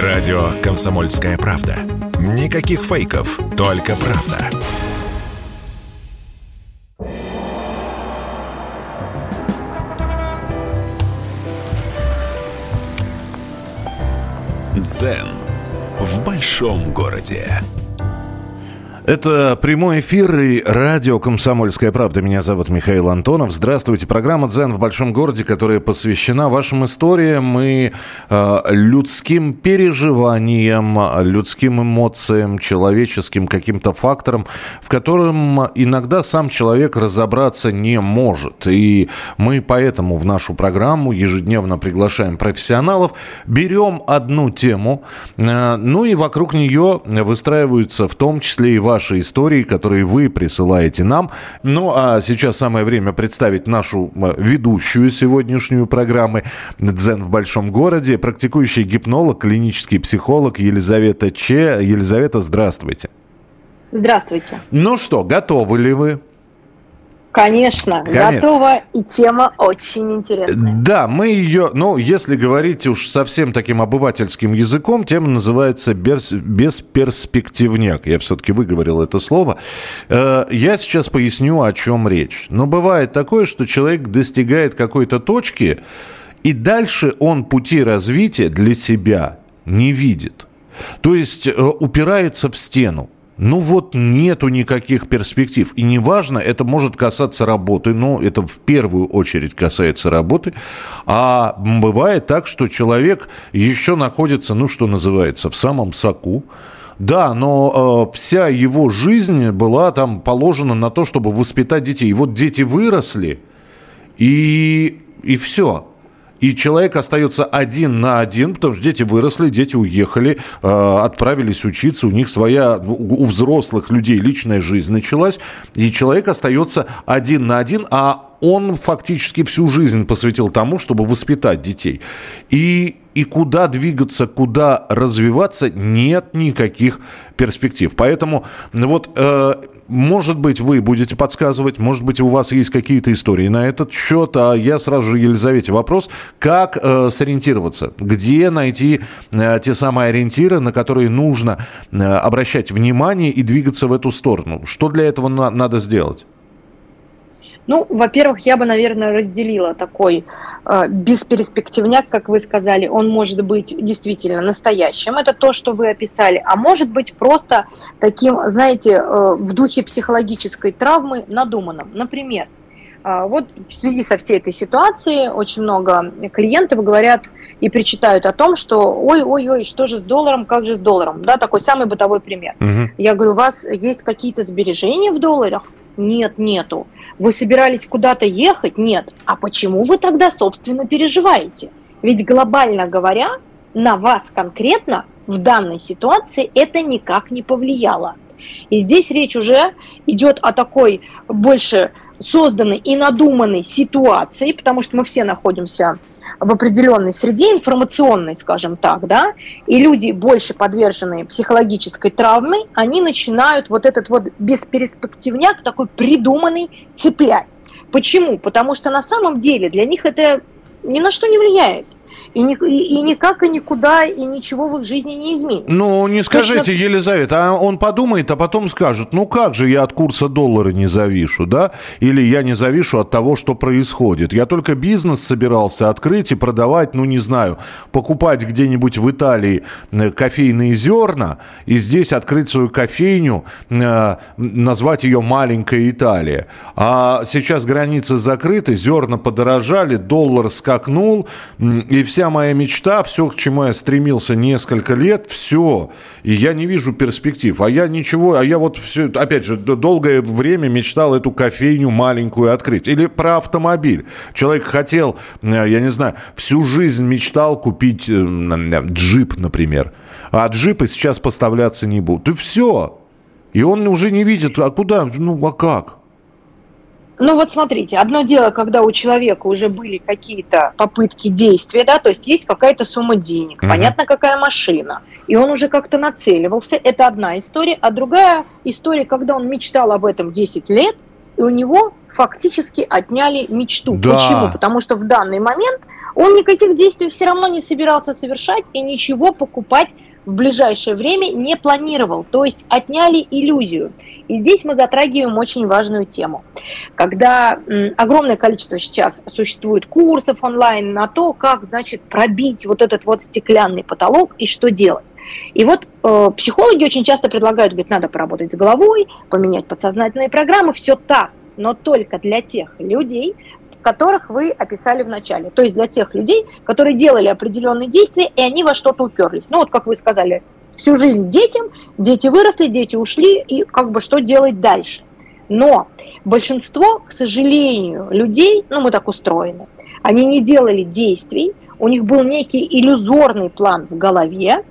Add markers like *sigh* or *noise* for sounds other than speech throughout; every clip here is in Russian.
Радио «Комсомольская правда». Никаких фейков, только правда. Дзен в большом городе. Это прямой эфир и радио «Комсомольская правда». Меня зовут Михаил Антонов. Здравствуйте. Программа «Дзен в большом городе», которая посвящена вашим историям и э, людским переживаниям, людским эмоциям, человеческим каким-то факторам, в котором иногда сам человек разобраться не может. И мы поэтому в нашу программу ежедневно приглашаем профессионалов, берем одну тему, э, ну и вокруг нее выстраиваются в том числе и ваши истории, которые вы присылаете нам. Ну, а сейчас самое время представить нашу э, ведущую сегодняшнюю программы «Дзен в большом городе», практикующий гипнолог, клинический психолог Елизавета Че. Елизавета, здравствуйте. Здравствуйте. Ну что, готовы ли вы? Конечно, Конечно, готова, и тема очень интересная. Да, мы ее, ну, если говорить уж совсем таким обывательским языком, тема называется «бесперспективняк». Я все-таки выговорил это слово. Э, я сейчас поясню, о чем речь. Но бывает такое, что человек достигает какой-то точки, и дальше он пути развития для себя не видит. То есть э, упирается в стену. Ну вот нету никаких перспектив. И неважно, это может касаться работы, но это в первую очередь касается работы. А бывает так, что человек еще находится, ну что называется, в самом соку. Да, но э, вся его жизнь была там положена на то, чтобы воспитать детей. И вот дети выросли, и, и все и человек остается один на один, потому что дети выросли, дети уехали, э, отправились учиться, у них своя, у взрослых людей личная жизнь началась, и человек остается один на один, а он фактически всю жизнь посвятил тому, чтобы воспитать детей. И, и куда двигаться, куда развиваться, нет никаких перспектив. Поэтому вот э, может быть, вы будете подсказывать, может быть, у вас есть какие-то истории на этот счет. А я сразу же Елизавете вопрос, как э, сориентироваться, где найти э, те самые ориентиры, на которые нужно э, обращать внимание и двигаться в эту сторону. Что для этого на- надо сделать? Ну, во-первых, я бы, наверное, разделила такой э, бесперспективняк, как вы сказали. Он может быть действительно настоящим, это то, что вы описали, а может быть просто таким, знаете, э, в духе психологической травмы надуманным. Например, э, вот в связи со всей этой ситуацией очень много клиентов говорят и причитают о том, что ой-ой-ой, что же с долларом, как же с долларом, да, такой самый бытовой пример. Угу. Я говорю, у вас есть какие-то сбережения в долларах? Нет, нету. Вы собирались куда-то ехать? Нет. А почему вы тогда, собственно, переживаете? Ведь глобально говоря, на вас конкретно в данной ситуации это никак не повлияло. И здесь речь уже идет о такой больше созданной и надуманной ситуации, потому что мы все находимся в определенной среде информационной, скажем так, да, и люди больше подверженные психологической травме, они начинают вот этот вот бесперспективняк такой придуманный цеплять. Почему? Потому что на самом деле для них это ни на что не влияет и, ни, и, и никак и никуда и ничего в их жизни не изменится. Ну, не скажите, Точно... Елизавета, а он подумает, а потом скажет, ну как же я от курса доллара не завишу, да? Или я не завишу от того, что происходит. Я только бизнес собирался открыть и продавать, ну не знаю, покупать где-нибудь в Италии э, кофейные зерна и здесь открыть свою кофейню, э, назвать ее «Маленькая Италия». А сейчас границы закрыты, зерна подорожали, доллар скакнул, и вся вся моя мечта, все, к чему я стремился несколько лет, все. И я не вижу перспектив. А я ничего, а я вот все, опять же, долгое время мечтал эту кофейню маленькую открыть. Или про автомобиль. Человек хотел, э, я не знаю, всю жизнь мечтал купить э, джип, например. А джипы сейчас поставляться не будут. И все. И он уже не видит, а куда, ну а как? Ну вот смотрите, одно дело, когда у человека уже были какие-то попытки действия, да, то есть есть какая-то сумма денег, mm понятно, какая машина, и он уже как-то нацеливался, это одна история, а другая история, когда он мечтал об этом 10 лет, и у него фактически отняли мечту. Да. Почему? Потому что в данный момент Он никаких действий все равно не собирался совершать и ничего покупать в ближайшее время не планировал, то есть отняли иллюзию. И здесь мы затрагиваем очень важную тему. Когда огромное количество сейчас существует курсов онлайн на то, как, значит, пробить вот этот вот стеклянный потолок и что делать. И вот э, психологи очень часто предлагают, говорят, надо поработать с головой, поменять подсознательные программы, все так, но только для тех людей, которых вы описали в начале. То есть для тех людей, которые делали определенные действия, и они во что-то уперлись. Ну вот, как вы сказали, всю жизнь детям, дети выросли, дети ушли, и как бы что делать дальше. Но большинство, к сожалению, людей, ну мы так устроены, они не делали действий, у них был некий иллюзорный план в голове,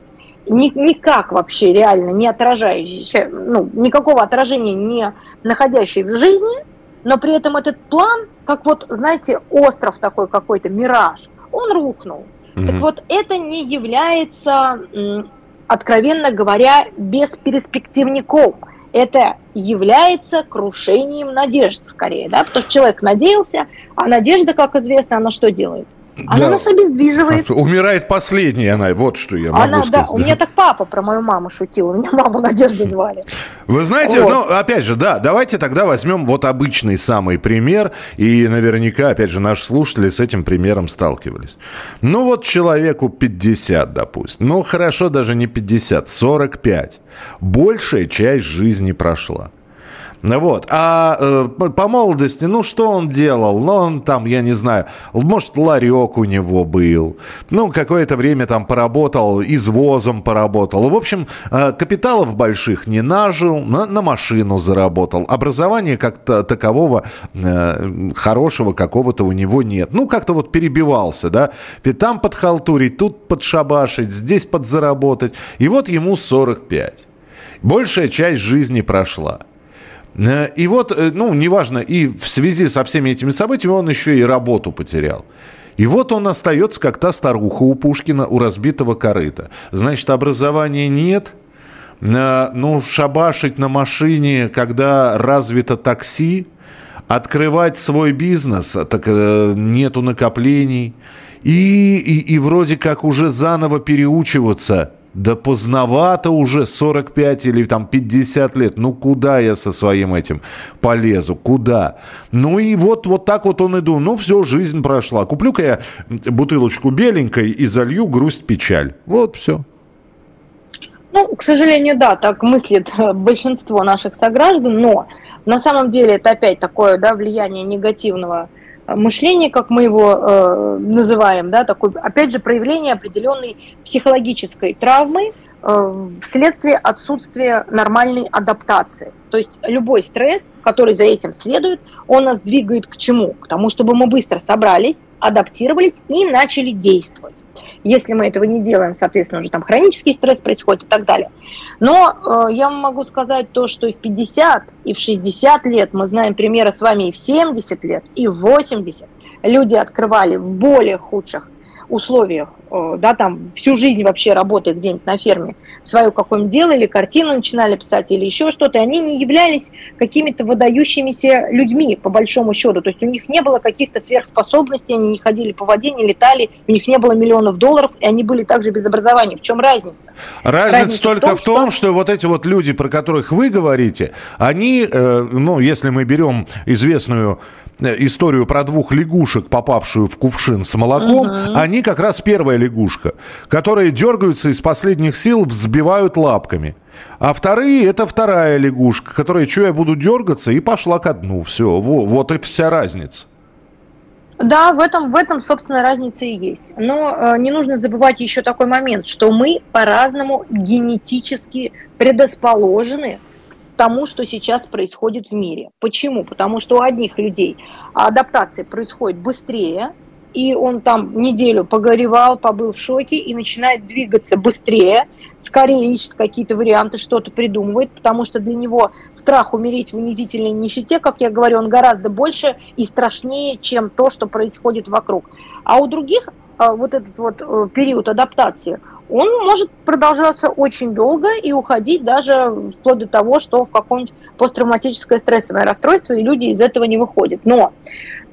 ни, никак вообще реально не отражающий, ну, никакого отражения не находящий в жизни, но при этом этот план, как вот, знаете, остров такой какой-то, мираж, он рухнул. Mm-hmm. Так вот, это не является, откровенно говоря, бесперспективником. Это является крушением надежд скорее, да, потому что человек надеялся, а надежда, как известно, она что делает? Она да. нас обездвиживает. Умирает последняя она, вот что я могу она, сказать. Да, у меня так папа про мою маму шутил, у меня маму Надежда звали. Вы знаете, вот. ну, опять же, да, давайте тогда возьмем вот обычный самый пример, и наверняка, опять же, наши слушатели с этим примером сталкивались. Ну, вот человеку 50, допустим, ну, хорошо, даже не 50, 45. Большая часть жизни прошла. Вот. А э, по молодости, ну, что он делал? Ну, он там, я не знаю, может, ларек у него был. Ну, какое-то время там поработал, извозом поработал. В общем, э, капиталов больших не нажил, на, на машину заработал. Образования как-то такового э, хорошего какого-то у него нет. Ну, как-то вот перебивался, да. Там подхалтурить, тут подшабашить, здесь подзаработать. И вот ему 45. Большая часть жизни прошла. Э, и вот, э, ну, неважно, и в связи со всеми этими событиями он еще и работу потерял. И вот он остается, как та старуха у Пушкина, у разбитого корыта. Значит, образования нет, э, ну, шабашить на машине, когда развито такси, открывать свой бизнес, так нету накоплений, и, и, и вроде как уже заново переучиваться – да поздновато уже 45 или там 50 лет. Ну куда я со своим этим полезу? Куда? Ну и вот, вот так вот он и думал. Ну все, жизнь прошла. Куплю-ка я бутылочку беленькой и залью грусть, печаль. Вот все. Ну, к сожалению, да, так мыслит большинство наших сограждан, но на самом деле это опять такое да, влияние негативного мышление, как мы его э, называем, да, такое, опять же, проявление определенной психологической травмы э, вследствие отсутствия нормальной адаптации. То есть любой стресс, который за этим следует, он нас двигает к чему? К тому, чтобы мы быстро собрались, адаптировались и начали действовать. Если мы этого не делаем, соответственно, уже там хронический стресс происходит и так далее. Но э, я могу сказать то, что и в 50, и в 60 лет, мы знаем примеры с вами и в 70 лет, и в 80, люди открывали в более худших условиях, э, да, там всю жизнь вообще работая где-нибудь на ферме, свое какое-нибудь дело или картину начинали писать или еще что-то, они не являлись какими-то выдающимися людьми, по большому счету. То есть у них не было каких-то сверхспособностей, они не ходили по воде, не летали, у них не было миллионов долларов, и они были также без образования. В чем разница? Разница, разница только в том, в том что... что вот эти вот люди, про которых вы говорите, они, э, ну, если мы берем известную историю про двух лягушек, попавшую в кувшин с молоком, угу. они как раз первая лягушка, которые дергаются из последних сил, взбивают лапками. А вторые это вторая лягушка, которая, что я буду дергаться, и пошла ко дну. Все, вот, вот и вся разница. Да, в этом, в этом, собственно, разница и есть. Но э, не нужно забывать еще такой момент, что мы по-разному генетически предрасположены тому, что сейчас происходит в мире. Почему? Потому что у одних людей адаптация происходит быстрее, и он там неделю погоревал, побыл в шоке и начинает двигаться быстрее, скорее ищет какие-то варианты, что-то придумывает, потому что для него страх умереть в унизительной нищете, как я говорю, он гораздо больше и страшнее, чем то, что происходит вокруг. А у других а, вот этот вот э, период адаптации – он может продолжаться очень долго и уходить даже вплоть до того, что в каком-нибудь посттравматическое стрессовое расстройство, и люди из этого не выходят. Но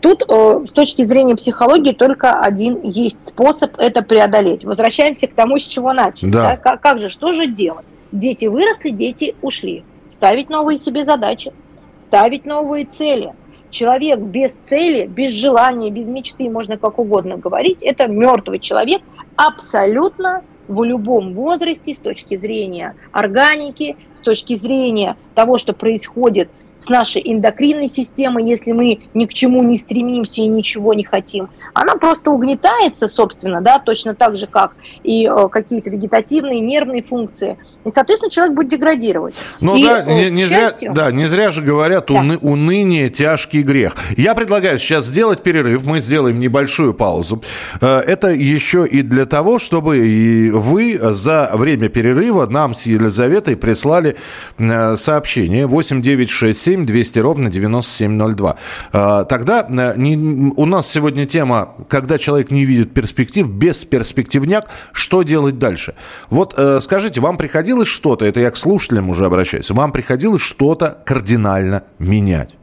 тут э, с точки зрения психологии только один есть способ это преодолеть. Возвращаемся к тому, с чего начали. Да. Да? Как, как же, что же делать? Дети выросли, дети ушли. Ставить новые себе задачи, ставить новые цели. Человек без цели, без желания, без мечты, можно как угодно говорить, это мертвый человек, абсолютно в любом возрасте с точки зрения органики, с точки зрения того, что происходит с нашей эндокринной системой, если мы ни к чему не стремимся и ничего не хотим, она просто угнетается, собственно, да, точно так же, как и э, какие-то вегетативные, нервные функции. И, соответственно, человек будет деградировать. Ну и, да, э, не, не зря, да, не зря же говорят, да. уны, уныние – тяжкий грех. Я предлагаю сейчас сделать перерыв, мы сделаем небольшую паузу. Э, это еще и для того, чтобы и вы за время перерыва нам с Елизаветой прислали сообщение 8967 967 200 ровно 9702. А, тогда э, не, у нас сегодня тема, когда человек не видит перспектив, без перспективняк, что делать дальше? Вот э, скажите, вам приходилось что-то, это я к слушателям уже обращаюсь, вам приходилось что-то кардинально менять?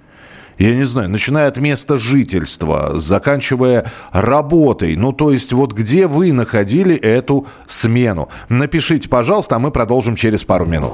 я не знаю, начиная от места жительства, заканчивая работой. Ну, то есть вот где вы находили эту смену? Напишите, пожалуйста, а мы продолжим через пару минут.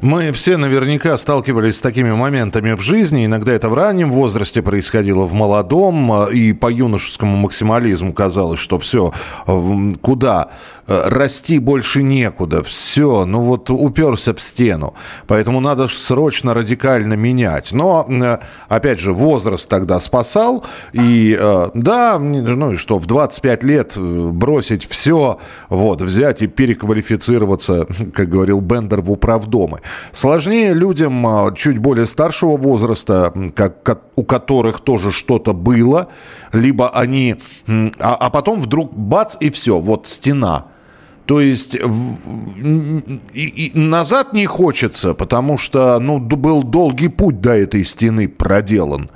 Мы все наверняка сталкивались с такими моментами в жизни. Иногда это в раннем возрасте происходило, в молодом. И по юношескому максимализму казалось, что все, куда Э, расти больше некуда, все, ну вот уперся в стену. Поэтому надо срочно радикально менять. Но, э, опять же, возраст тогда спасал. И э, да, ну и что, в 25 лет бросить все, вот, взять и переквалифицироваться, *laughs* как говорил Бендер, в управдомы. Сложнее людям чуть более старшего возраста, как, у которых тоже что-то было, либо они... А, а потом вдруг бац, и все, вот стена – то есть и, и назад не хочется, потому что ну, был долгий путь до этой стены проделан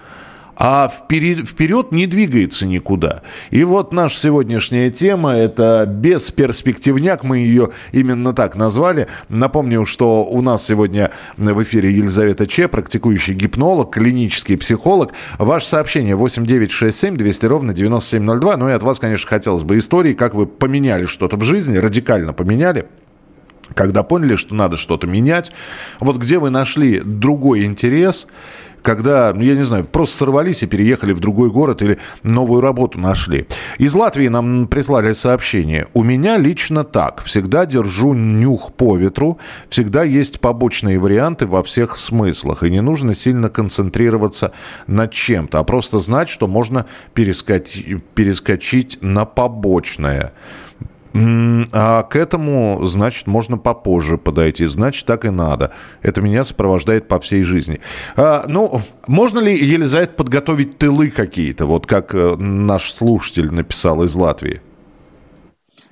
а вперед, вперед не двигается никуда. И вот наша сегодняшняя тема – это бесперспективняк, мы ее именно так назвали. Напомню, что у нас сегодня в эфире Елизавета Че, практикующий гипнолог, клинический психолог. Ваше сообщение 8967 200 ровно 9702. Ну и от вас, конечно, хотелось бы истории, как вы поменяли что-то в жизни, радикально поменяли когда поняли, что надо что-то менять, вот где вы нашли другой интерес, когда, ну, я не знаю, просто сорвались и переехали в другой город или новую работу нашли. Из Латвии нам прислали сообщение. У меня лично так. Всегда держу нюх по ветру. Всегда есть побочные варианты во всех смыслах. И не нужно сильно концентрироваться над чем-то, а просто знать, что можно перескочить, перескочить на побочное. А к этому, значит, можно попозже подойти. Значит, так и надо. Это меня сопровождает по всей жизни. А, ну, можно ли, Елизавета, подготовить тылы какие-то, вот как э, наш слушатель написал из Латвии?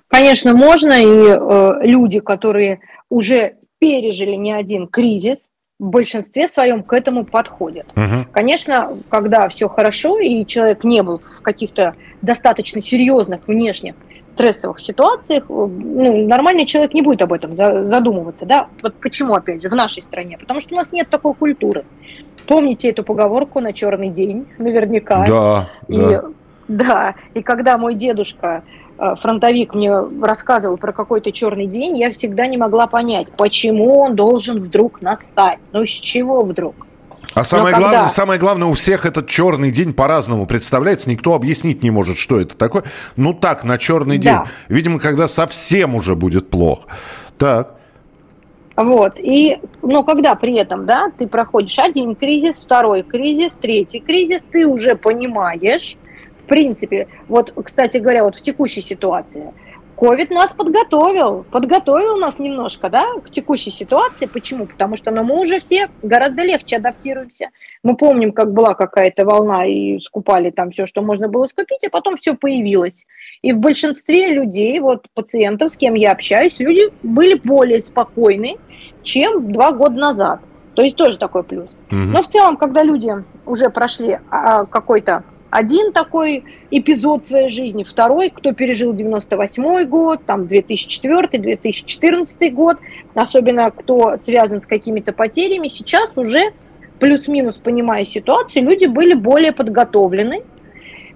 Конечно, можно. И э, люди, которые уже пережили не один кризис, в большинстве своем к этому подходят. Угу. Конечно, когда все хорошо, и человек не был в каких-то достаточно серьезных внешних стрессовых ситуациях, э, ну, нормальный человек не будет об этом задумываться, да, вот почему, опять же, в нашей стране, потому что у нас нет такой культуры. Помните эту поговорку на черный день, наверняка. Да, и, да. Да, и когда мой дедушка э, фронтовик мне рассказывал про какой-то черный день, я всегда не могла понять, почему он должен вдруг настать. Ну, с чего вдруг? А самое, когда... главное, самое главное, у всех этот черный день по-разному представляется. Никто объяснить не может, что это такое. Ну так, на черный да. день. Видимо, когда совсем уже будет плохо. Так. Вот. И, но когда при этом, да, ты проходишь один кризис, второй кризис, третий кризис, ты уже понимаешь, в принципе, вот, кстати говоря, вот в текущей ситуации, Ковид нас подготовил, подготовил нас немножко, да, к текущей ситуации. Почему? Потому что ну, мы уже все гораздо легче адаптируемся. Мы помним, как была какая-то волна и скупали там все, что можно было скупить, а потом все появилось. И в большинстве людей, вот пациентов, с кем я общаюсь, люди были более спокойны, чем два года назад. То есть тоже такой плюс. Угу. Но в целом, когда люди уже прошли а, какой-то один такой эпизод своей жизни, второй, кто пережил 98 год, там 2004-2014 год, особенно кто связан с какими-то потерями, сейчас уже плюс-минус понимая ситуацию, люди были более подготовлены.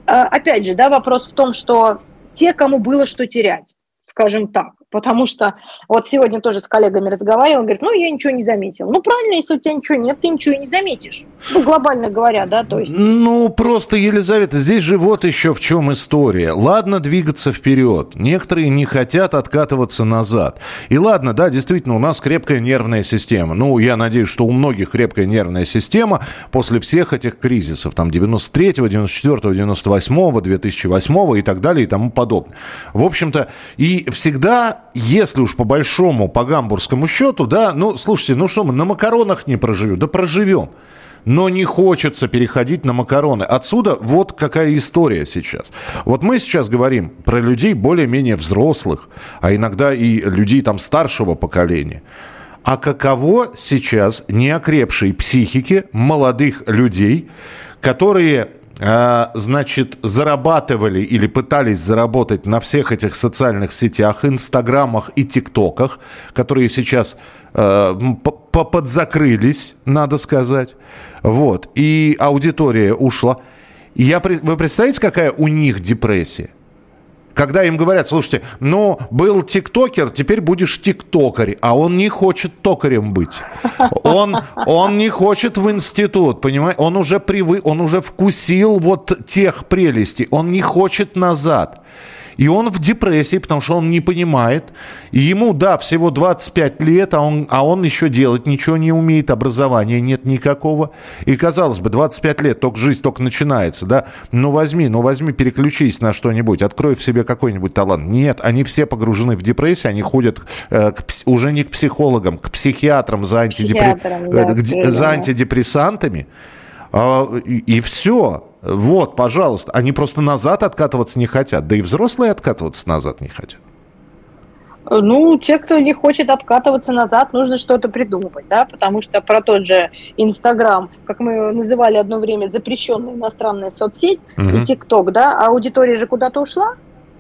А, опять же, да, вопрос в том, что те, кому было что терять, скажем так, Потому что вот сегодня тоже с коллегами разговаривал, говорит, ну, я ничего не заметил. Ну, правильно, если у тебя ничего нет, ты ничего и не заметишь. Ну, глобально говоря, да, то есть... Ну, просто, Елизавета, здесь же вот еще в чем история. Ладно двигаться вперед. Некоторые не хотят откатываться назад. И ладно, да, действительно, у нас крепкая нервная система. Ну, я надеюсь, что у многих крепкая нервная система после всех этих кризисов, там, 93-го, 94-го, 98-го, 2008-го и так далее и тому подобное. В общем-то, и всегда если уж по большому, по гамбургскому счету, да, ну, слушайте, ну что мы, на макаронах не проживем? Да проживем. Но не хочется переходить на макароны. Отсюда вот какая история сейчас. Вот мы сейчас говорим про людей более-менее взрослых, а иногда и людей там старшего поколения. А каково сейчас неокрепшей психике молодых людей, которые значит, зарабатывали или пытались заработать на всех этих социальных сетях, инстаграмах и тиктоках, которые сейчас э, подзакрылись, надо сказать. Вот. И аудитория ушла. Я, вы представляете, какая у них депрессия? Когда им говорят, слушайте, ну, был тиктокер, теперь будешь тиктокер, а он не хочет токарем быть. Он, он не хочет в институт, понимаете? Он уже привык, он уже вкусил вот тех прелестей, он не хочет назад. И он в депрессии, потому что он не понимает. И ему, да, всего 25 лет, а он, а он еще делать ничего не умеет, образования нет никакого. И, казалось бы, 25 лет, только жизнь только начинается, да? Ну возьми, ну возьми, переключись на что-нибудь, открой в себе какой-нибудь талант. Нет, они все погружены в депрессию, они ходят э, к, уже не к психологам, к психиатрам за, антидепре... да, э, за антидепрессантами. А, и, все. Вот, пожалуйста. Они просто назад откатываться не хотят. Да и взрослые откатываться назад не хотят. Ну, те, кто не хочет откатываться назад, нужно что-то придумывать, да, потому что про тот же Инстаграм, как мы называли одно время запрещенная иностранная соцсеть, угу. и ТикТок, да, аудитория же куда-то ушла,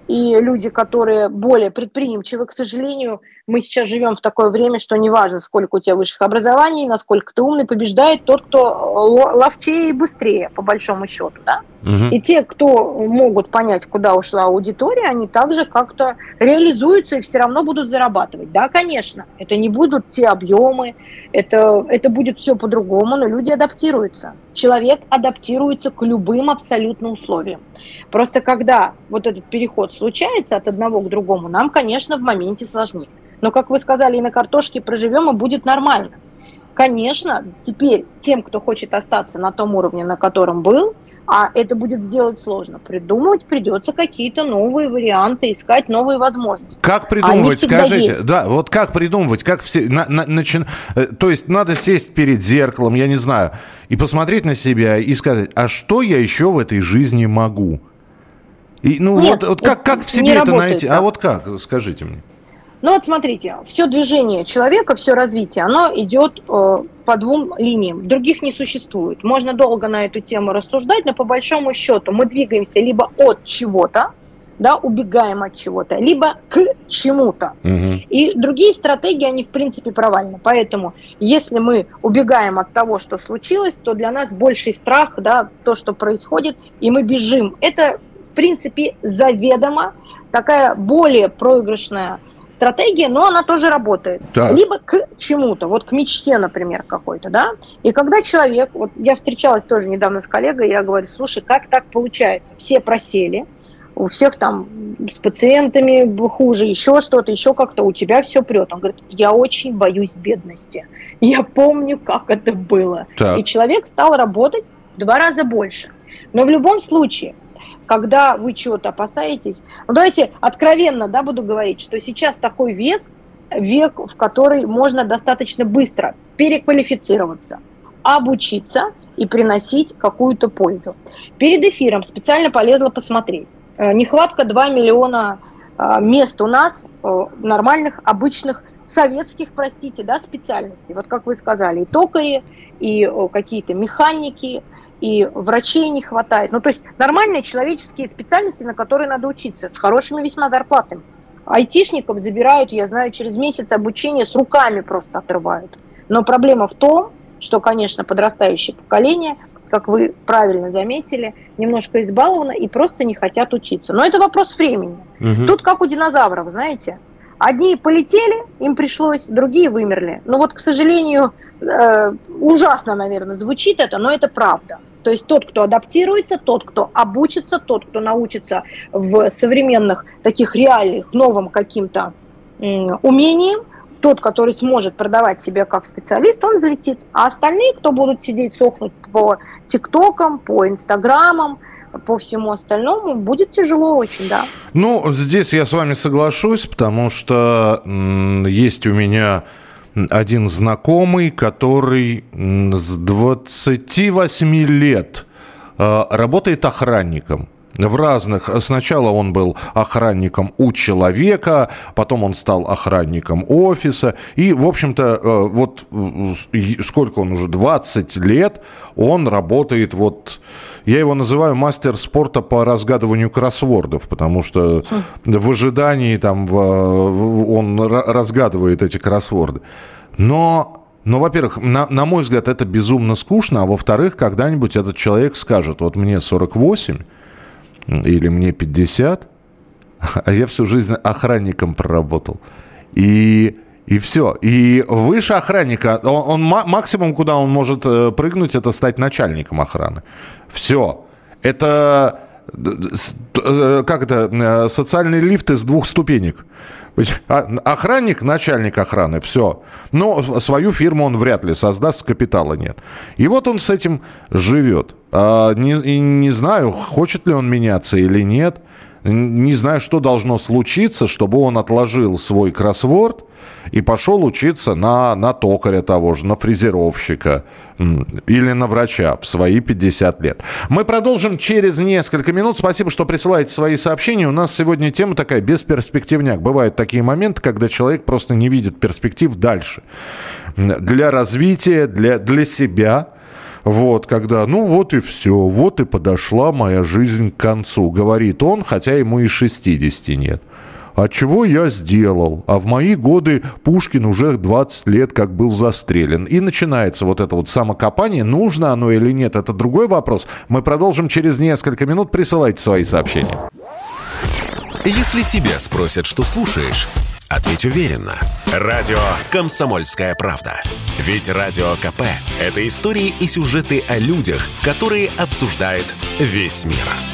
и люди, которые более предприимчивы, к сожалению, мы сейчас живем в такое время, что неважно, сколько у тебя высших образований, насколько ты умный, побеждает тот, кто ловчее и быстрее, по большому счету, да? Угу. И те, кто могут понять, куда ушла аудитория, они также как-то реализуются и все равно будут зарабатывать. Да, конечно, это не будут те объемы, это, это будет все по-другому, но люди адаптируются. Человек адаптируется к любым абсолютно условиям. Просто когда вот этот переход случается от одного к другому, нам, конечно, в моменте сложнее. Но, как вы сказали, и на картошке проживем, и будет нормально. Конечно, теперь тем, кто хочет остаться на том уровне, на котором был, а это будет сделать сложно. Придумывать придется какие-то новые варианты, искать новые возможности. Как придумывать, скажите, есть. да, вот как придумывать, как все, на, на, начи... Э, то есть надо сесть перед зеркалом, я не знаю, и посмотреть на себя и сказать, а что я еще в этой жизни могу? И, ну Нет, вот, вот как, как в себе это найти? А вот как, скажите мне. Ну вот смотрите, все движение человека, все развитие, оно идет э, по двум линиям. Других не существует. Можно долго на эту тему рассуждать, но по большому счету мы двигаемся либо от чего-то, да, убегаем от чего-то, либо к чему-то. Угу. И другие стратегии, они в принципе провальны. Поэтому, если мы убегаем от того, что случилось, то для нас больший страх, да, то, что происходит, и мы бежим. Это, в принципе, заведомо такая более проигрышная стратегия, но она тоже работает. Так. Либо к чему-то, вот к мечте, например, какой-то, да. И когда человек, вот я встречалась тоже недавно с коллегой, я говорю, слушай, как так получается? Все просели, у всех там с пациентами хуже, еще что-то, еще как-то у тебя все прет. Он говорит, я очень боюсь бедности. Я помню, как это было. Так. И человек стал работать в два раза больше. Но в любом случае, когда вы чего-то опасаетесь. Ну, давайте откровенно, да, буду говорить, что сейчас такой век, век, в который можно достаточно быстро переквалифицироваться, обучиться и приносить какую-то пользу. Перед эфиром специально полезла посмотреть. Э, нехватка 2 миллиона э, мест у нас, э, нормальных, обычных, советских, простите, да, специальностей. Вот как вы сказали, и токари, и какие-то механики, и врачей не хватает. Ну, то есть нормальные человеческие специальности, на которые надо учиться, с хорошими весьма зарплатами. Айтишников забирают, я знаю, через месяц обучения с руками просто отрывают. Но проблема в том, что, конечно, подрастающее поколение, как вы правильно заметили, немножко избаловано и просто не хотят учиться. Но это вопрос времени. Угу. Тут как у динозавров, знаете. Одни полетели, им пришлось, другие вымерли. Ну вот, к сожалению, э, ужасно, наверное, звучит это, но это правда. То есть тот, кто адаптируется, тот, кто обучится, тот, кто научится в современных таких реалиях новым каким-то умениям, тот, который сможет продавать себя как специалист, он залетит. А остальные, кто будут сидеть, сохнуть по ТикТокам, по Инстаграмам, по всему остальному будет тяжело очень, да. Ну, здесь я с вами соглашусь, потому что есть у меня один знакомый, который с 28 лет э, работает охранником в разных... Сначала он был охранником у человека, потом он стал охранником офиса. И, в общем-то, э, вот сколько он уже, 20 лет он работает вот я его называю мастер спорта по разгадыванию кроссвордов, потому что в ожидании там он разгадывает эти кроссворды. Но но, во-первых, на, на мой взгляд, это безумно скучно, а во-вторых, когда-нибудь этот человек скажет, вот мне 48 или мне 50, *laughs* а я всю жизнь охранником проработал. И и все. И выше охранника, он, он максимум, куда он может э, прыгнуть, это стать начальником охраны. Все. Это как это, э, социальный лифт из двух ступенек. А, охранник, начальник охраны, все. Но свою фирму он вряд ли создаст, капитала нет. И вот он с этим живет. А, не знаю, хочет ли он меняться или нет. Не знаю, что должно случиться, чтобы он отложил свой кроссворд и пошел учиться на, на токаря того же, на фрезеровщика или на врача в свои 50 лет. Мы продолжим через несколько минут. Спасибо, что присылаете свои сообщения. У нас сегодня тема такая, бесперспективняк. Бывают такие моменты, когда человек просто не видит перспектив дальше. Для развития, для, для себя, вот, когда, ну вот и все, вот и подошла моя жизнь к концу, говорит он, хотя ему и 60 нет. А чего я сделал? А в мои годы Пушкин уже 20 лет как был застрелен. И начинается вот это вот самокопание. Нужно оно или нет, это другой вопрос. Мы продолжим через несколько минут. Присылайте свои сообщения. Если тебя спросят, что слушаешь, ответь уверенно. Радио «Комсомольская правда». Ведь Радио КП – это истории и сюжеты о людях, которые обсуждает весь мир.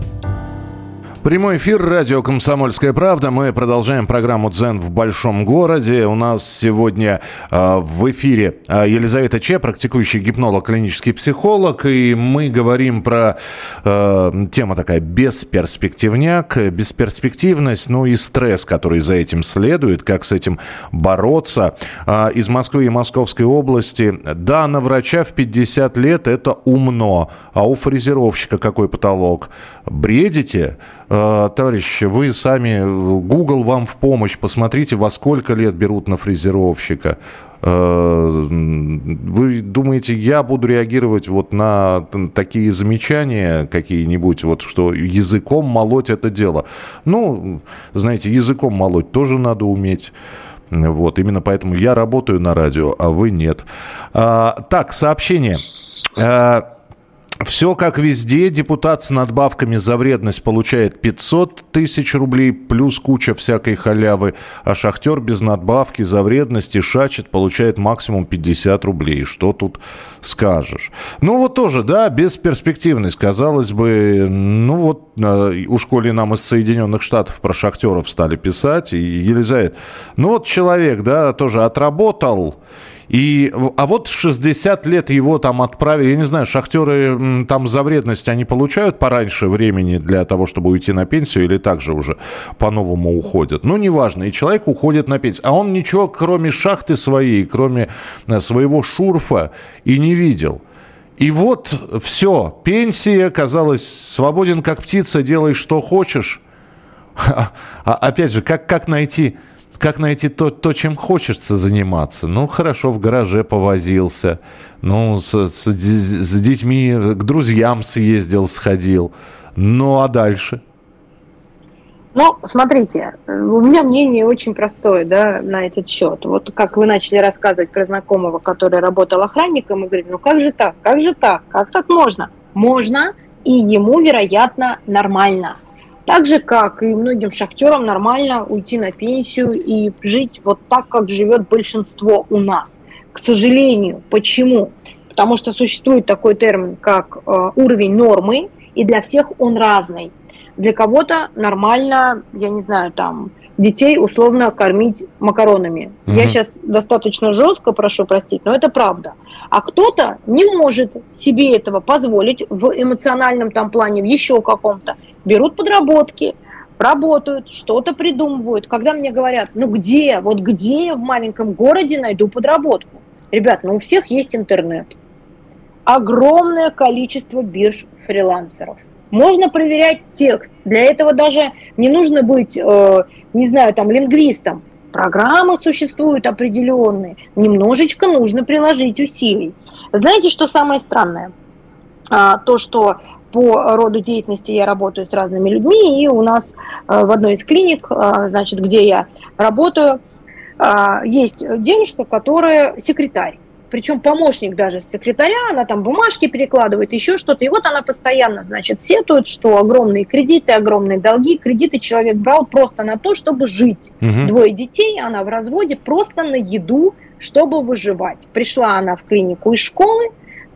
Прямой эфир, радио «Комсомольская правда». Мы продолжаем программу «Дзен в большом городе». У нас сегодня э, в эфире э, Елизавета Че, практикующий гипнолог, клинический психолог. И мы говорим про... Э, тема такая бесперспективняк, бесперспективность, ну и стресс, который за этим следует, как с этим бороться. Э, из Москвы и Московской области. Да, на врача в 50 лет это умно. А у фрезеровщика какой потолок? Бредите? Э, товарищи, вы сами, Google вам в помощь, посмотрите, во сколько лет берут на фрезеровщика. Э, вы думаете, я буду реагировать вот на такие замечания какие-нибудь, вот что языком молоть это дело? Ну, знаете, языком молоть тоже надо уметь. Вот, именно поэтому я работаю на радио, а вы нет. А, так, сообщение. А, все как везде. Депутат с надбавками за вредность получает 500 тысяч рублей, плюс куча всякой халявы. А шахтер без надбавки за вредность и шачет получает максимум 50 рублей. Что тут скажешь? Ну вот тоже, да, бесперспективность. Казалось бы, ну вот э, у школе нам из Соединенных Штатов про шахтеров стали писать. И Елизавет, ну вот человек, да, тоже отработал и, а вот 60 лет его там отправили, я не знаю, шахтеры там за вредность, они получают пораньше времени для того, чтобы уйти на пенсию или также уже по-новому уходят? Ну, неважно, и человек уходит на пенсию. А он ничего, кроме шахты своей, кроме э, своего шурфа и не видел. И вот все, пенсия, казалось, свободен как птица, делай что хочешь. *laughs* А, а, опять же, как, как найти как найти то, то, чем хочется заниматься? Ну, хорошо, в гараже повозился, ну, с, с, с детьми к друзьям съездил, сходил. Ну, а дальше? Ну, смотрите, у меня мнение очень простое, да, на этот счет. Вот как вы начали рассказывать про знакомого, который работал охранником, и говорит, ну как же так, как же так, как так можно? Можно, и ему, вероятно, нормально. Так же, как и многим шахтерам, нормально уйти на пенсию и жить вот так, как живет большинство у нас. К сожалению. Почему? Потому что существует такой термин, как э, уровень нормы, и для всех он разный. Для кого-то нормально, я не знаю, там, детей условно кормить макаронами. Угу. Я сейчас достаточно жестко прошу простить, но это правда. А кто-то не может себе этого позволить в эмоциональном там плане, в еще каком-то берут подработки, работают, что-то придумывают. Когда мне говорят, ну где, вот где я в маленьком городе найду подработку? Ребят, ну у всех есть интернет. Огромное количество бирж фрилансеров. Можно проверять текст. Для этого даже не нужно быть, э, не знаю, там, лингвистом. Программы существуют определенные. Немножечко нужно приложить усилий. Знаете, что самое странное? А, то, что по роду деятельности я работаю с разными людьми, и у нас э, в одной из клиник, э, значит, где я работаю, э, есть девушка, которая секретарь. Причем помощник даже секретаря, она там бумажки перекладывает, еще что-то. И вот она постоянно, значит, сетует, что огромные кредиты, огромные долги. Кредиты человек брал просто на то, чтобы жить. Угу. Двое детей, она в разводе просто на еду, чтобы выживать. Пришла она в клинику из школы,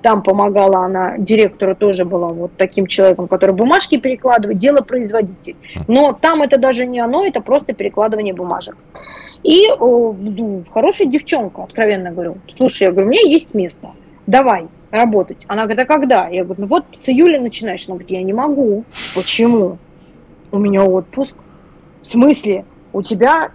там помогала она, директору тоже была вот таким человеком, который бумажки перекладывает, дело производитель. Но там это даже не оно, это просто перекладывание бумажек. И ну, хорошая девчонка, откровенно говорю. Слушай, я говорю, у меня есть место, давай работать. Она говорит, а когда? Я говорю, ну вот с июля начинаешь. Она говорит, я не могу. Почему? У меня отпуск. В смысле? У тебя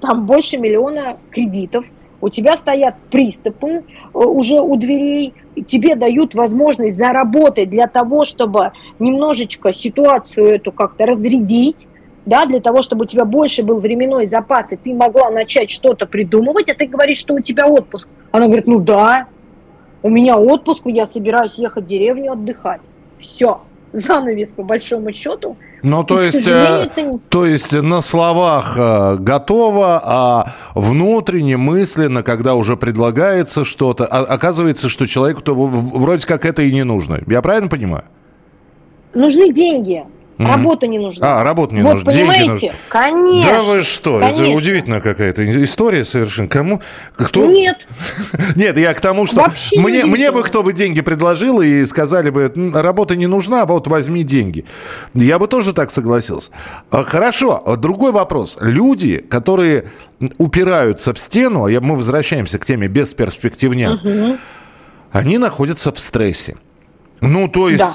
там больше миллиона кредитов, у тебя стоят приступы э, уже у дверей, тебе дают возможность заработать для того, чтобы немножечко ситуацию эту как-то разрядить, да, для того, чтобы у тебя больше был временной запас, и ты могла начать что-то придумывать, а ты говоришь, что у тебя отпуск. Она говорит, ну да, у меня отпуск, я собираюсь ехать в деревню отдыхать. Все, занавес по большому счету. Ну, то есть, э, то есть на словах э, готово, а внутренне, мысленно, когда уже предлагается что-то, а, оказывается, что человеку то вроде как это и не нужно. Я правильно понимаю? Нужны деньги. Mm-hmm. Работа не нужна. А, работа не вот, нужна. Понимаете? Деньги нужны. Конечно. Да вы что? Конечно. Это удивительная какая-то история совершенно. Кому? Кто? Нет. *laughs* Нет, я к тому, что Вообще мне, мне бы кто бы деньги предложил и сказали бы, работа не нужна, вот возьми деньги. Я бы тоже так согласился. А, хорошо. Другой вопрос. Люди, которые упираются в стену, а мы возвращаемся к теме бесперспективняк, угу. они находятся в стрессе. Ну, то есть... Да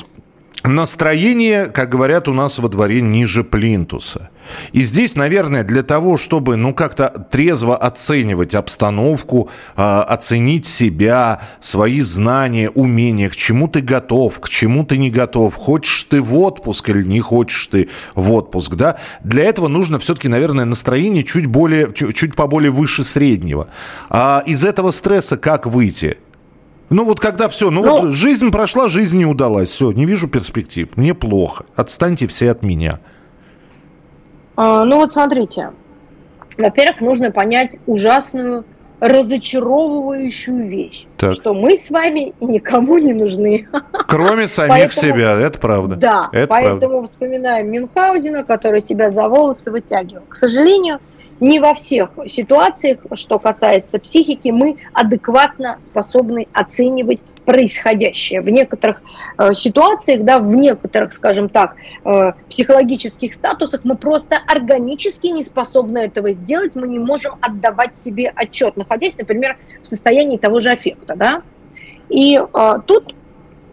Настроение, как говорят у нас во дворе, ниже плинтуса. И здесь, наверное, для того, чтобы ну как-то трезво оценивать обстановку, э, оценить себя, свои знания, умения, к чему ты готов, к чему ты не готов, хочешь ты в отпуск или не хочешь ты в отпуск, да, для этого нужно все-таки, наверное, настроение чуть более, чуть поболее выше среднего. А из этого стресса как выйти? Ну вот когда все, ну, ну вот жизнь прошла, жизнь не удалась, все, не вижу перспектив, мне плохо, отстаньте все от меня. А, ну вот смотрите, во-первых, нужно понять ужасную разочаровывающую вещь, так. что мы с вами никому не нужны. Кроме самих поэтому, себя, это правда. Да, это поэтому правда. вспоминаем Мюнхгаузена, который себя за волосы вытягивал. К сожалению, не во всех ситуациях, что касается психики, мы адекватно способны оценивать происходящее. В некоторых э, ситуациях, да, в некоторых, скажем так, э, психологических статусах мы просто органически не способны этого сделать, мы не можем отдавать себе отчет, находясь, например, в состоянии того же аффекта. Да? И э, тут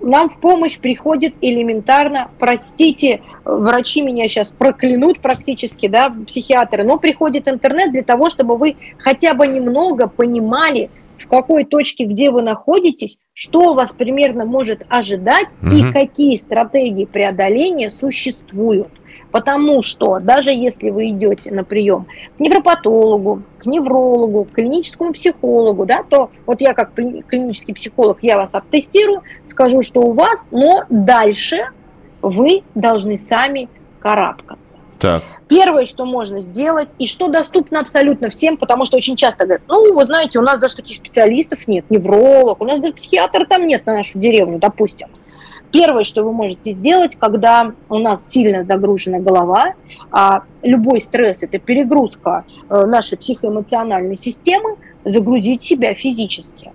нам в помощь приходит элементарно, простите, врачи меня сейчас проклянут практически, да, психиатры, но приходит интернет для того, чтобы вы хотя бы немного понимали, в какой точке, где вы находитесь, что вас примерно может ожидать угу. и какие стратегии преодоления существуют. Потому что даже если вы идете на прием к невропатологу, к неврологу, к клиническому психологу, да, то вот я как клинический психолог, я вас оттестирую, скажу, что у вас, но дальше вы должны сами карабкаться. Так. Первое, что можно сделать, и что доступно абсолютно всем, потому что очень часто говорят, ну, вы знаете, у нас даже таких специалистов нет, невролог, у нас даже психиатра там нет на нашу деревню, допустим. Первое, что вы можете сделать, когда у нас сильно загружена голова, а любой стресс – это перегрузка э, нашей психоэмоциональной системы, загрузить себя физически.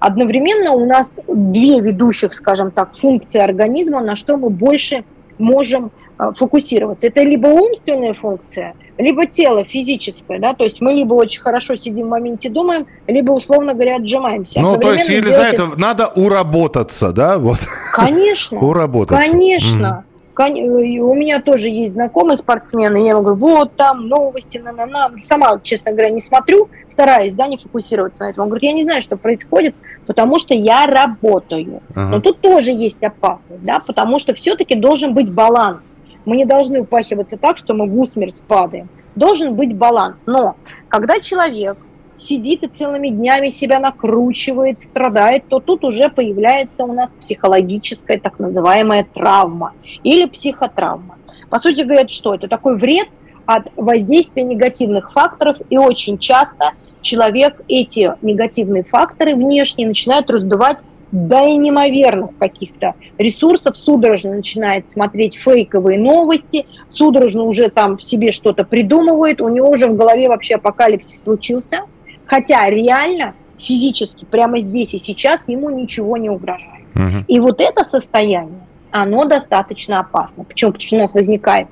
Одновременно у нас две ведущих, скажем так, функции организма, на что мы больше можем фокусироваться. Это либо умственная функция, либо тело физическое, да, то есть мы либо очень хорошо сидим в моменте думаем, либо, условно говоря, отжимаемся. Ну, то есть, Елизавета, делать... надо уработаться, да, вот? Конечно. Уработаться. Конечно. У меня тоже есть знакомые спортсмены, я ему говорю, вот там новости, на на на Сама, честно говоря, не смотрю, стараюсь, да, не фокусироваться на этом. Он говорит, я не знаю, что происходит, потому что я работаю. Ага. Но тут тоже есть опасность, да, потому что все-таки должен быть баланс. Мы не должны упахиваться так, что мы в усмерть падаем. Должен быть баланс. Но когда человек сидит и целыми днями себя накручивает, страдает, то тут уже появляется у нас психологическая так называемая травма или психотравма. По сути говорят, что это такой вред от воздействия негативных факторов, и очень часто человек эти негативные факторы внешние начинает раздувать до неимоверных каких-то ресурсов, судорожно начинает смотреть фейковые новости, судорожно уже там себе что-то придумывает, у него уже в голове вообще апокалипсис случился, хотя реально физически прямо здесь и сейчас ему ничего не угрожает. Угу. И вот это состояние, оно достаточно опасно. Почему? Потому что у нас возникает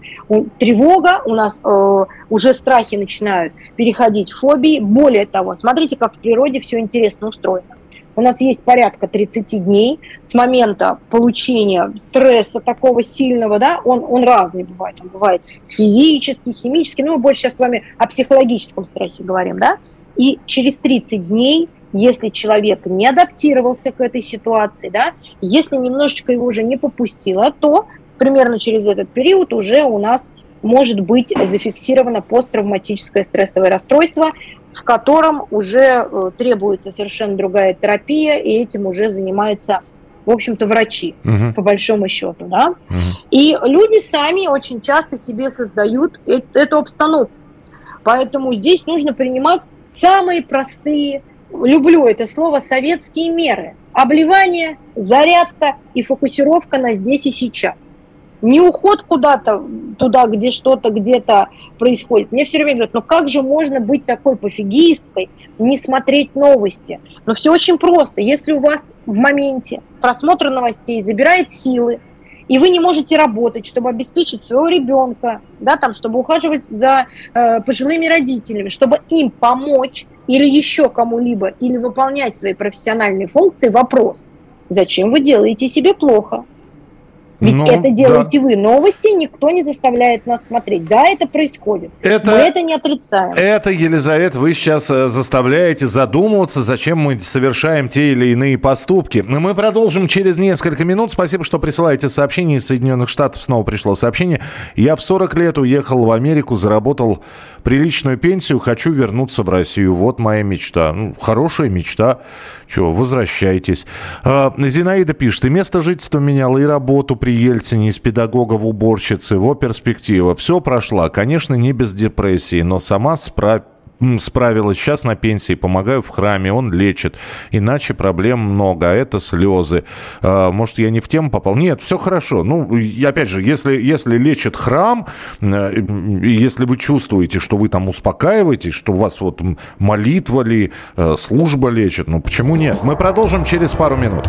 тревога, у нас э, уже страхи начинают переходить в фобии. Более того, смотрите, как в природе все интересно устроено. У нас есть порядка 30 дней с момента получения стресса такого сильного, да, он, он разный бывает. Он бывает физический, химический, ну, мы больше сейчас с вами о психологическом стрессе говорим, да, и через 30 дней если человек не адаптировался к этой ситуации, да, если немножечко его уже не попустило, то примерно через этот период уже у нас может быть зафиксировано посттравматическое стрессовое расстройство, в котором уже э, требуется совершенно другая терапия, и этим уже занимаются, в общем-то, врачи, угу. по большому счету. Да? Угу. И люди сами очень часто себе создают эту обстановку. Поэтому здесь нужно принимать самые простые, люблю это слово, советские меры. Обливание, зарядка и фокусировка на здесь и сейчас не уход куда-то туда, где что-то где-то происходит. Мне все время говорят, ну как же можно быть такой пофигисткой, не смотреть новости? Но все очень просто. Если у вас в моменте просмотр новостей забирает силы, и вы не можете работать, чтобы обеспечить своего ребенка, да, там, чтобы ухаживать за э, пожилыми родителями, чтобы им помочь или еще кому-либо, или выполнять свои профессиональные функции, вопрос, зачем вы делаете себе плохо? Ведь ну, это делаете да. вы. Новости никто не заставляет нас смотреть. Да, это происходит. Это, мы это не отрицаем. Это, Елизавета, вы сейчас э, заставляете задумываться, зачем мы совершаем те или иные поступки. Но Мы продолжим через несколько минут. Спасибо, что присылаете сообщение из Соединенных Штатов. Снова пришло сообщение. Я в 40 лет уехал в Америку, заработал приличную пенсию, хочу вернуться в Россию. Вот моя мечта. Ну, хорошая мечта. Чего, возвращайтесь. А, Зинаида пишет, и место жительства меняла, и работу при Ельцине из педагога в уборщицы. Во перспектива. Все прошла. Конечно, не без депрессии, но сама справ справилась, сейчас на пенсии, помогаю в храме, он лечит. Иначе проблем много, а это слезы. А, может, я не в тему попал? Нет, все хорошо. Ну, опять же, если, если лечит храм, э, если вы чувствуете, что вы там успокаиваетесь, что у вас вот молитва ли, э, служба лечит, ну почему нет? Мы продолжим через пару минут.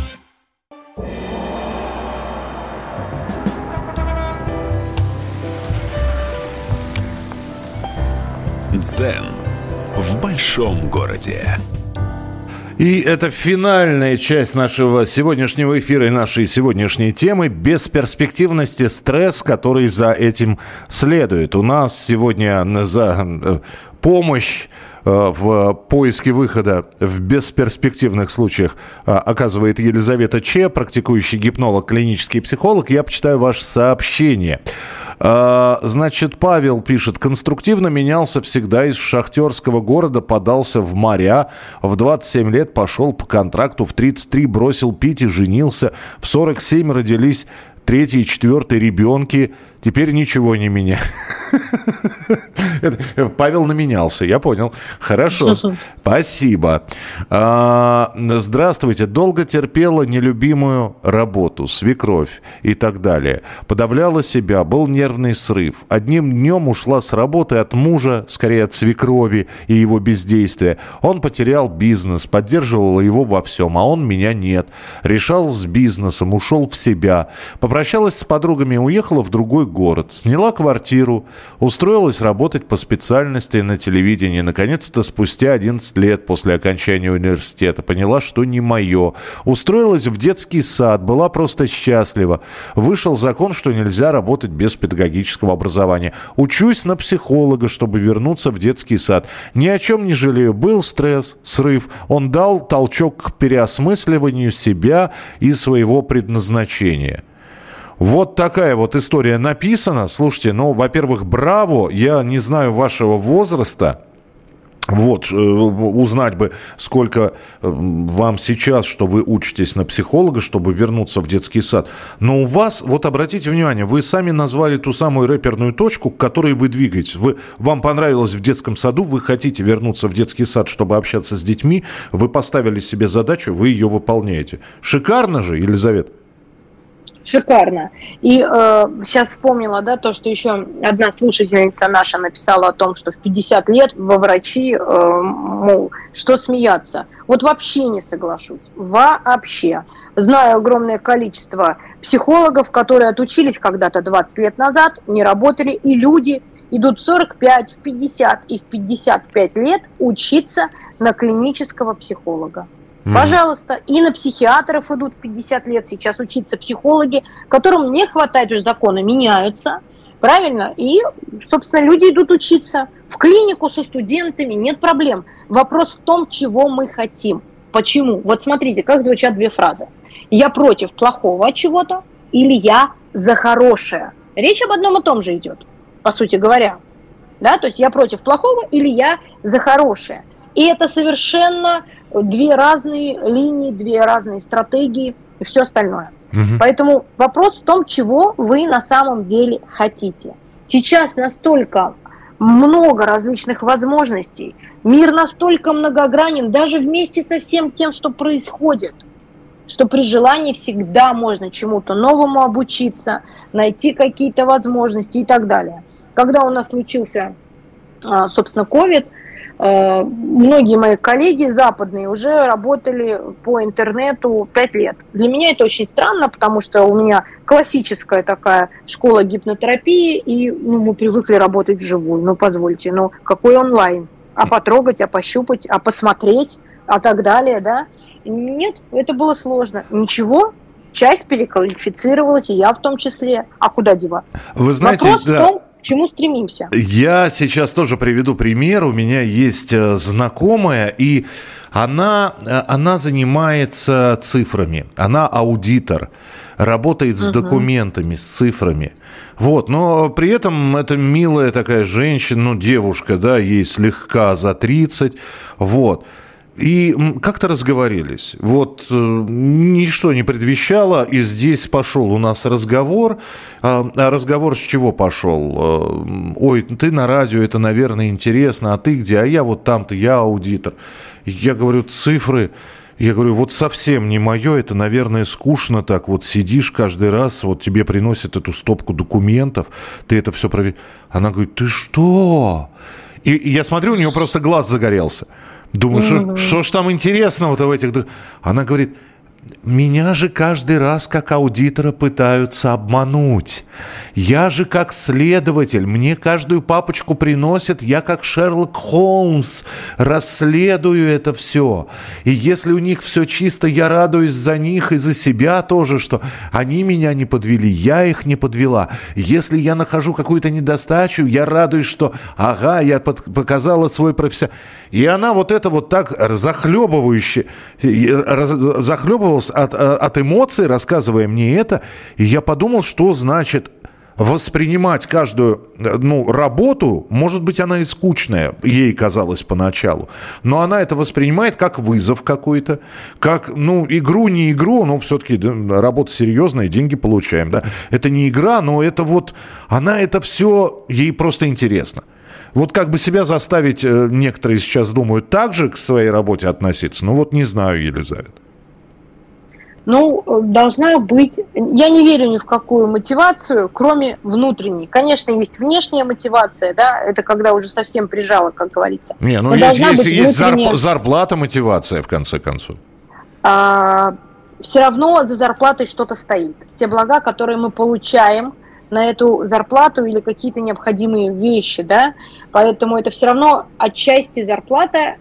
Дзен в большом городе. И это финальная часть нашего сегодняшнего эфира и нашей сегодняшней темы «Бесперспективности стресс, который за этим следует». У нас сегодня за э, помощь в поиске выхода в бесперспективных случаях э, оказывает Елизавета Че, практикующий гипнолог, клинический психолог. Я почитаю ваше сообщение. А, значит, Павел пишет, конструктивно менялся всегда. Из шахтерского города, подался в моря, в 27 лет пошел по контракту, в 33 бросил пить и женился, в 47 родились третий и четвертый ребенки, теперь ничего не меня. *laughs* Павел наменялся, я понял. Хорошо, спасибо. А, здравствуйте. Долго терпела нелюбимую работу, свекровь и так далее. Подавляла себя, был нервный срыв. Одним днем ушла с работы от мужа, скорее от свекрови и его бездействия. Он потерял бизнес, поддерживал его во всем, а он меня нет. Решал с бизнесом, ушел в себя. Попрощалась с подругами и уехала в другой город. Сняла квартиру, устроилась работать по специальности на телевидении. Наконец-то спустя 11 лет после окончания университета поняла, что не мое. Устроилась в детский сад, была просто счастлива. Вышел закон, что нельзя работать без педагогического образования. Учусь на психолога, чтобы вернуться в детский сад. Ни о чем не жалею. Был стресс, срыв. Он дал толчок к переосмысливанию себя и своего предназначения. Вот такая вот история написана. Слушайте, ну, во-первых, браво. Я не знаю вашего возраста. Вот, э, узнать бы, сколько э, вам сейчас, что вы учитесь на психолога, чтобы вернуться в детский сад. Но у вас, вот обратите внимание, вы сами назвали ту самую рэперную точку, к которой вы двигаетесь. Вы, вам понравилось в детском саду, вы хотите вернуться в детский сад, чтобы общаться с детьми, вы поставили себе задачу, вы ее выполняете. Шикарно же, Елизавета? Шикарно. И э, сейчас вспомнила, да, то, что еще одна слушательница наша написала о том, что в 50 лет во врачи, э, мол, что смеяться. Вот вообще не соглашусь. Вообще. Знаю огромное количество психологов, которые отучились когда-то 20 лет назад, не работали, и люди идут в 45, в 50 и в 55 лет учиться на клинического психолога. Mm. Пожалуйста, и на психиатров идут в 50 лет сейчас учиться психологи, которым не хватает уже закона, меняются, правильно? И, собственно, люди идут учиться. В клинику со студентами нет проблем. Вопрос в том, чего мы хотим. Почему? Вот смотрите, как звучат две фразы. Я против плохого чего-то или я за хорошее. Речь об одном и том же идет, по сути говоря. Да, то есть я против плохого или я за хорошее. И это совершенно две разные линии, две разные стратегии и все остальное. Угу. Поэтому вопрос в том, чего вы на самом деле хотите. Сейчас настолько много различных возможностей, мир настолько многогранен, даже вместе со всем тем, что происходит, что при желании всегда можно чему-то новому обучиться, найти какие-то возможности и так далее. Когда у нас случился, а, собственно, COVID – многие мои коллеги западные уже работали по интернету 5 лет. Для меня это очень странно, потому что у меня классическая такая школа гипнотерапии, и ну, мы привыкли работать вживую. Ну, позвольте, ну какой онлайн? А потрогать, а пощупать, а посмотреть, а так далее, да? Нет, это было сложно. Ничего, часть переквалифицировалась, и я в том числе. А куда деваться? Вы знаете, Вопрос да. в том, к чему стремимся. Я сейчас тоже приведу пример. У меня есть э, знакомая, и она, э, она занимается цифрами. Она аудитор, работает с угу. документами, с цифрами. Вот, но при этом это милая такая женщина, ну, девушка, да, ей слегка за 30, вот. И как-то разговорились. Вот э, ничто не предвещало, и здесь пошел у нас разговор. А, а разговор с чего пошел? Э, Ой, ты на радио, это, наверное, интересно, а ты где? А я вот там-то, я аудитор. Я говорю, цифры. Я говорю, вот совсем не мое, это, наверное, скучно так. Вот сидишь каждый раз, вот тебе приносят эту стопку документов, ты это все проверяешь. Она говорит, ты что? И, я смотрю, у нее просто глаз загорелся. Думаю, что ж там интересного-то в этих... Она говорит, меня же каждый раз как аудитора пытаются обмануть. Я же как следователь, мне каждую папочку приносят, я как Шерлок Холмс расследую это все. И если у них все чисто, я радуюсь за них и за себя тоже, что они меня не подвели, я их не подвела. Если я нахожу какую-то недостачу, я радуюсь, что ага, я под, показала свой профессионал. И она вот это вот так захлебывающе, захлебывалась от, от эмоций, рассказывая мне это. И я подумал, что значит воспринимать каждую ну, работу, может быть, она и скучная, ей казалось поначалу, но она это воспринимает как вызов какой-то, как, ну, игру, не игру, но все-таки да, работа серьезная, деньги получаем, да. Это не игра, но это вот, она это все, ей просто интересно. Вот как бы себя заставить, э, некоторые сейчас думают, так же к своей работе относиться, ну вот не знаю, Елизавета. Ну, должна быть... Я не верю ни в какую мотивацию, кроме внутренней. Конечно, есть внешняя мотивация, да, это когда уже совсем прижало, как говорится. Не, ну есть, есть, есть внутренняя... зарплата, мотивация, в конце концов. А, все равно за зарплатой что-то стоит. Те блага, которые мы получаем на эту зарплату или какие-то необходимые вещи, да, поэтому это все равно отчасти зарплата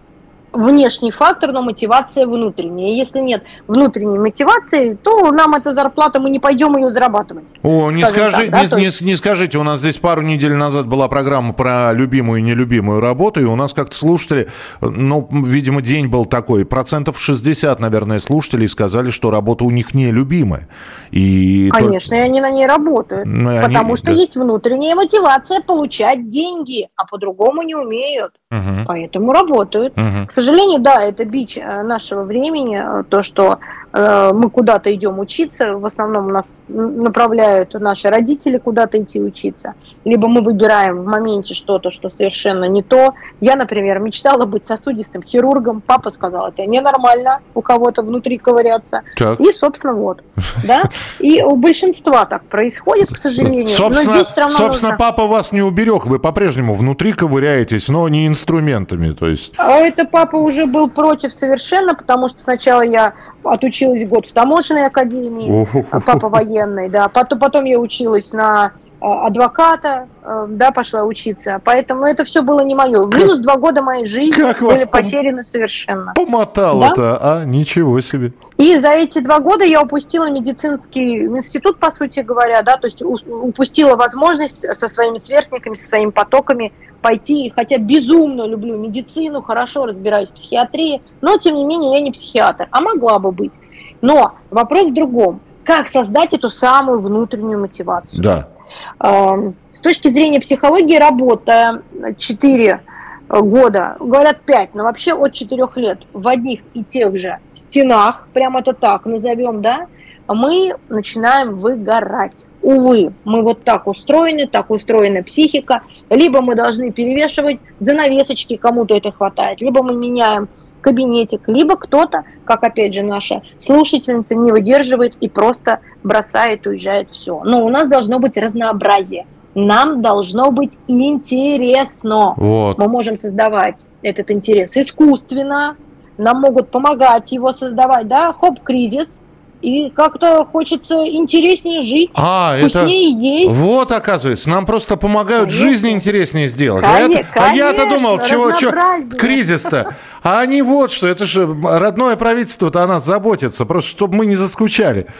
внешний фактор, но мотивация внутренняя. Если нет внутренней мотивации, то нам эта зарплата, мы не пойдем ее зарабатывать. О, не, скажи, так, да? не, не, не скажите, у нас здесь пару недель назад была программа про любимую и нелюбимую работу, и у нас как-то слушатели, ну, видимо, день был такой, процентов 60, наверное, слушателей сказали, что работа у них нелюбимая. И Конечно, только... и они на ней работают, ну, потому они... что да. есть внутренняя мотивация получать деньги, а по-другому не умеют. Угу. Поэтому работают. Угу. К сожалению, да, это бич э, нашего времени, э, то, что Э, мы куда-то идем учиться, в основном нас направляют наши родители куда-то идти учиться, либо мы выбираем в моменте что-то, что совершенно не то. Я, например, мечтала быть сосудистым хирургом, папа сказал, это ненормально у кого-то внутри ковыряться. Так. И, собственно, вот. Да? *laughs* И у большинства так происходит, к сожалению. Собственно, но здесь равно собственно нужно... папа вас не уберег, вы по-прежнему внутри ковыряетесь, но не инструментами. То есть... А это папа уже был против совершенно, потому что сначала я отучилась год в таможенной академии, папа военный, да, потом, потом я училась на адвоката, э, да, пошла учиться. Поэтому это все было не мое. Минус два года моей жизни как были потеряны совершенно. Помотало-то, да? а? Ничего себе. И за эти два года я упустила медицинский институт, по сути говоря, да, то есть упустила возможность со своими сверстниками, со своими потоками пойти, хотя безумно люблю медицину, хорошо разбираюсь в психиатрии, но тем не менее я не психиатр, а могла бы быть. Но вопрос в другом. Как создать эту самую внутреннюю мотивацию? Да. Эм, с точки зрения психологии, работая 4 года, говорят 5, но вообще от 4 лет в одних и тех же стенах, прямо это так назовем, да, мы начинаем выгорать. Увы, мы вот так устроены, так устроена психика. Либо мы должны перевешивать занавесочки, кому-то это хватает, либо мы меняем кабинетик, либо кто-то, как опять же наша слушательница, не выдерживает и просто бросает, уезжает, все. Но у нас должно быть разнообразие. Нам должно быть интересно. Вот. Мы можем создавать этот интерес искусственно, нам могут помогать его создавать, да, хоп, кризис, и как-то хочется интереснее жить, а, вкуснее это... есть. Вот, оказывается, нам просто помогают конечно. жизнь интереснее сделать. Конечно, а, я, а я-то думал, чего, чего кризис-то. А они вот что, это же родное правительство-то о нас заботится, просто чтобы мы не заскучали. *laughs*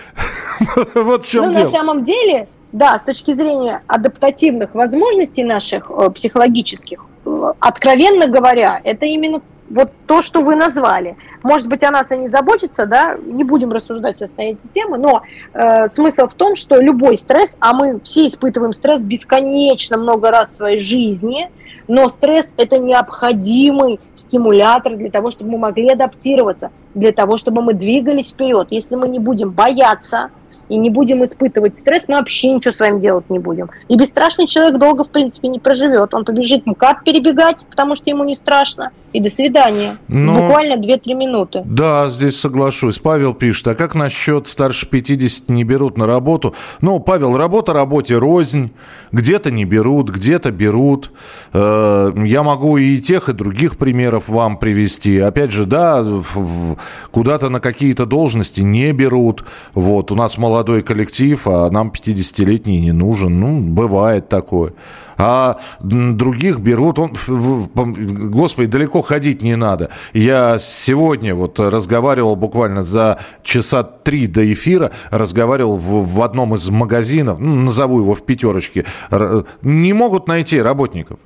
Вот в чем дело. Ну, на самом деле, да, с точки зрения адаптативных возможностей наших э, психологических, э, откровенно говоря, это именно вот то, что вы назвали. Может быть, о нас и не заботится, да, не будем рассуждать сейчас на эти темы, но э, смысл в том, что любой стресс, а мы все испытываем стресс бесконечно много раз в своей жизни, но стресс – это необходимый стимулятор для того, чтобы мы могли адаптироваться, для того, чтобы мы двигались вперед. Если мы не будем бояться, и не будем испытывать стресс, мы вообще ничего с вами делать не будем. И бесстрашный человек долго, в принципе, не проживет. Он побежит МКАД перебегать, потому что ему не страшно. И до свидания. Ну, Буквально 2-3 минуты. Да, здесь соглашусь. Павел пишет, а как насчет старше 50 не берут на работу? Ну, Павел, работа работе рознь. Где-то не берут, где-то берут. Э, я могу и тех, и других примеров вам привести. Опять же, да, куда-то на какие-то должности не берут. Вот, у нас молодые молодой коллектив, а нам 50-летний не нужен. Ну, бывает такое. А других берут, он, господи, далеко ходить не надо. Я сегодня вот разговаривал буквально за часа три до эфира, разговаривал в, в одном из магазинов, ну, назову его в пятерочке, не могут найти работников.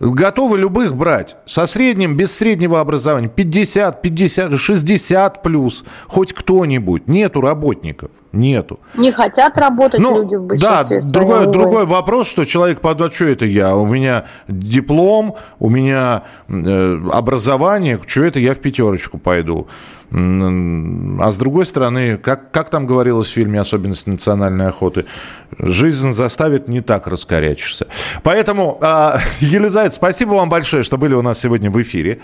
Готовы любых брать. Со средним, без среднего образования. 50, 50, 60 плюс. Хоть кто-нибудь. Нету работников. Нету. Не хотят работать ну, люди в большинстве Да, другой, другой вопрос, что человек подумает, что это я? У меня диплом, у меня э, образование, что это я в пятерочку пойду? А с другой стороны, как, как там говорилось в фильме «Особенность национальной охоты», жизнь заставит не так раскорячишься. Поэтому, *laughs* э, Елизавета, спасибо вам большое, что были у нас сегодня в эфире.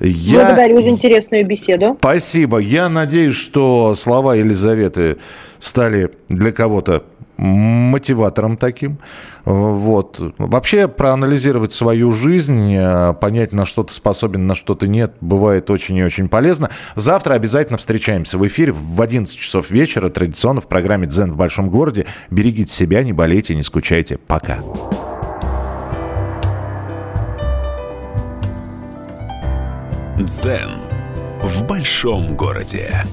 Я... Благодарю за интересную беседу. Спасибо. Я надеюсь, что слова Елизаветы стали для кого-то мотиватором таким. Вот. Вообще проанализировать свою жизнь, э, понять, на что ты способен, на что ты нет, бывает очень и очень полезно. Завтра обязательно встречаемся в эфире в 11 часов вечера, традиционно в программе «Дзен в большом городе». Берегите себя, не болейте, не скучайте. Пока. Дзен в большом городе.